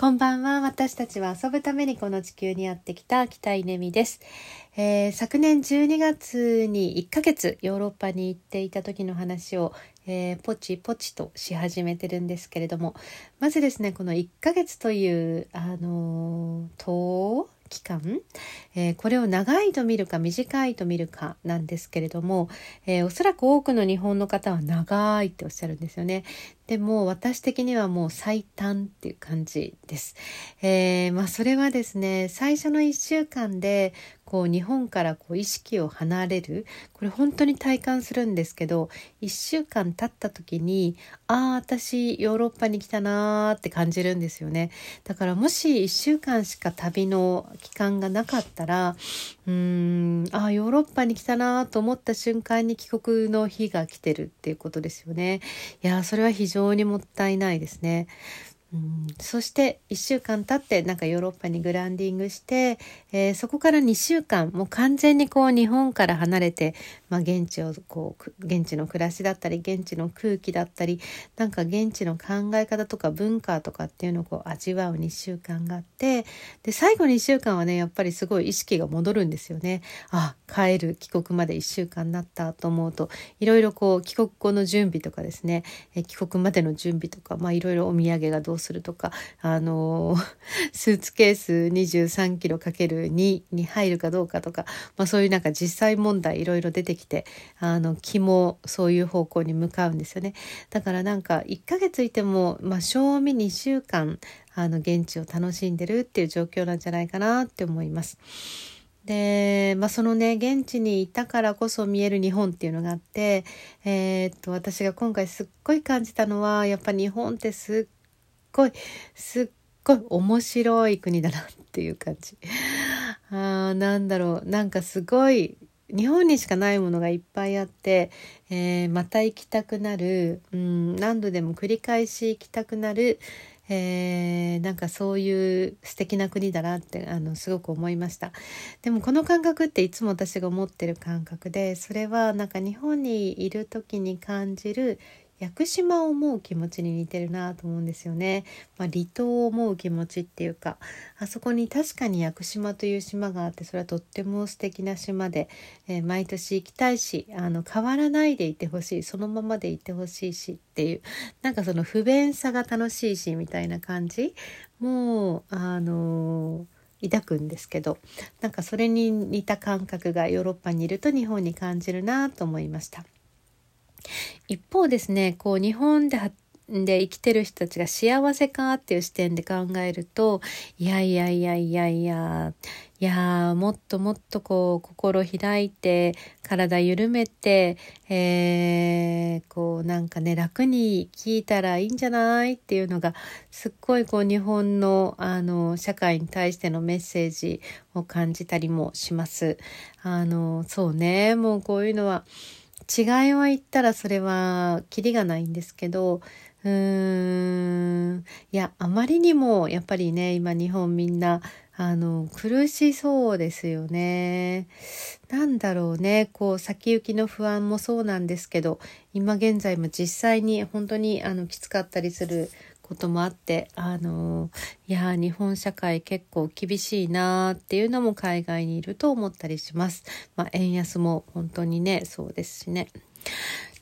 こんばんは。私たちは遊ぶためにこの地球にやってきた北井ねみです、えー、昨年12月に1ヶ月ヨーロッパに行っていた時の話を、えー、ポチポチとし始めてるんですけれども、まずですね、この1ヶ月という、あのー、期間、えー、これを長いと見るか短いと見るかなんですけれども、えー、おそらく多くの日本の方は長いっておっしゃるんですよね。でも私的にはもう最短っていう感じです。えー、まあそれはですね、最初の1週間でこう日本からこう意識を離れる、これ本当に体感するんですけど、1週間経った時に、ああ、私ヨーロッパに来たなーって感じるんですよね。だからもし1週間しか旅の期間がなかったたら、うーん、あ、ヨーロッパに来たなと思った瞬間に帰国の日が来てるっていうことですよね。いや、それは非常にもったいないですね。そして1週間経ってなんかヨーロッパにグランディングして、えー、そこから2週間もう完全にこう日本から離れて、まあ、現地をこう現地の暮らしだったり現地の空気だったりなんか現地の考え方とか文化とかっていうのをこう味わう2週間があってで最後2週間はねやっぱりすごい意識が戻るんですよね。あ帰る帰国まで1週間になったと思うといろいろこう帰国後の準備とかですね、え帰国までの準備とか、まあ、いろいろお土産がどうするとか、あの スーツケース23キロかける2に入るかどうかとか、まあそういうなんか実際問題いろいろ出てきて、あの、気もそういう方向に向かうんですよね。だからなんか1ヶ月いても、まあ賞味2週間、あの、現地を楽しんでるっていう状況なんじゃないかなって思います。で、まあ、そのね、現地にいたからこそ見える日本っていうのがあって、えー、っと、私が今回すっごい感じたのは、やっぱ日本ってすっごいすっごい面白い国だなっていう感じ。あなんだろう。なんかすごい日本にしかないものがいっぱいあって、えー、また行きたくなる、うん、何度でも繰り返し行きたくなる、えー、なんかそういう素敵な国だなってあのすごく思いました。でもこの感覚っていつも私が思ってる感覚でそれはなんか日本にいる時に感じる屋久島を思う気持ちに似てるなと思うんですよね。まあ、離島を思う気持ちっていうかあそこに確かに屋久島という島があってそれはとっても素敵な島で、えー、毎年行きたいしあの変わらないでいてほしいそのままでいてほしいしっていうなんかその不便さが楽しいしみたいな感じもうあのー抱くんですけどなんかそれに似た感覚がヨーロッパにいると日本に感じるなと思いました。一方ですねこう日本でで生きてる人たちが幸せかっていう視点で考えるといやいやいやいやいやいやもっともっとこう心開いて体緩めて、えー、こうなんかね楽に聞いたらいいんじゃないっていうのがすっごいこう日本のあの社会に対してのメッセージを感じたりもします。あのそうねもうこういうのは違いは言ったらそれはキリがないんですけどうーんいやあまりにもやっぱりね今日本みんなあの苦しそうですよね。なんだろうねこう先行きの不安もそうなんですけど今現在も実際に本当にあのきつかったりすることもあってあのいや日本社会結構厳しいなーっていうのも海外にいると思ったりします。まあ、円安も本当にねそうですしね。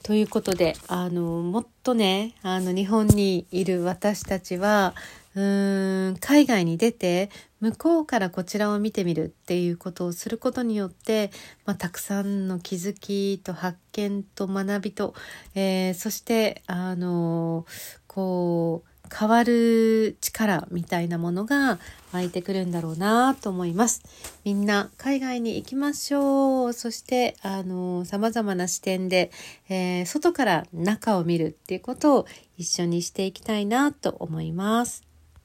ということであのもっとねあの日本にいる私たちはうーん海外に出て向こうからこちらを見てみるっていうことをすることによって、まあ、たくさんの気づきと発見と学びと、えー、そしてあのこう変わる力みたいなものが湧いてくるんだろうなと思います。みんな海外に行きましょう。そして、あの、様々な視点で、えー、外から中を見るっていうことを一緒にしていきたいなと思います。